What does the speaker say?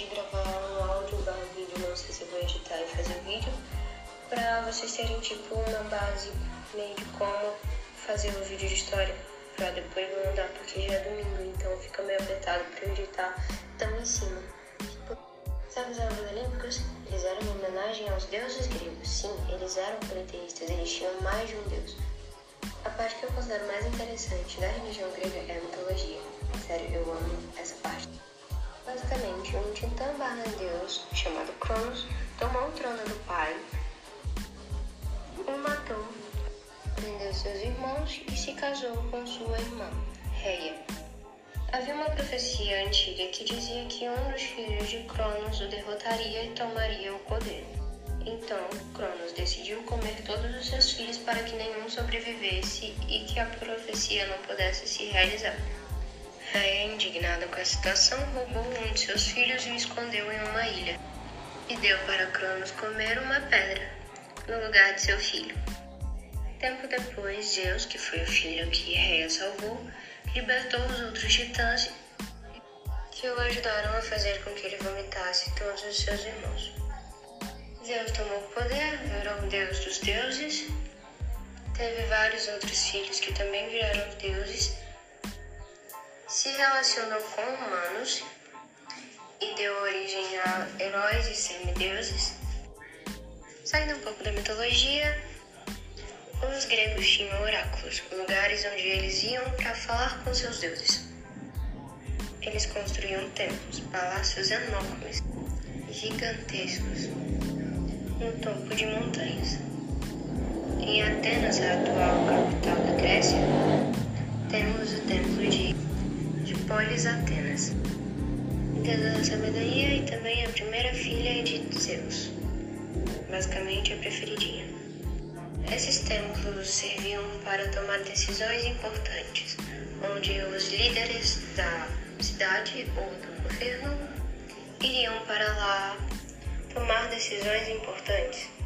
de gravar um áudio barra vídeo, não sei se eu vou editar e fazer o vídeo, pra vocês terem tipo uma base meio de como fazer o vídeo de história pra depois mandar, porque já é domingo, então fica meio apertado eu editar tão em cima. Tipo, sabe os Jogos Olímpicos? Eles eram em homenagem aos deuses gregos. Sim, eles eram politeístas, eles tinham mais de um deus. A parte que eu considero mais interessante da religião grega é a mitologia. Sério, eu amo essa parte. Um titã barra deus chamado Cronos tomou o trono do pai, o matou, prendeu seus irmãos e se casou com sua irmã, Reia. Havia uma profecia antiga que dizia que um dos filhos de Cronos o derrotaria e tomaria o poder. Então, Cronos decidiu comer todos os seus filhos para que nenhum sobrevivesse e que a profecia não pudesse se realizar. Reia, indignada com a situação, roubou um de seus filhos e o escondeu em uma ilha. E deu para Cronos comer uma pedra, no lugar de seu filho. Tempo depois, Zeus, que foi o filho que Reia salvou, libertou os outros titãs que o ajudaram a fazer com que ele vomitasse todos os seus irmãos. Zeus tomou o poder, virou o deus dos deuses, teve vários outros filhos que também viraram deuses se relacionou com humanos e deu origem a heróis e semideuses. Saindo um pouco da mitologia, os gregos tinham oráculos, lugares onde eles iam para falar com seus deuses. Eles construíam templos, palácios enormes, gigantescos, no topo de montanhas. Em Atenas, a atual capital da Grécia, Polis Atenas, deusa da sabedoria e também a primeira filha de Zeus, basicamente a preferidinha. Esses templos serviam para tomar decisões importantes, onde os líderes da cidade ou do governo iriam para lá tomar decisões importantes.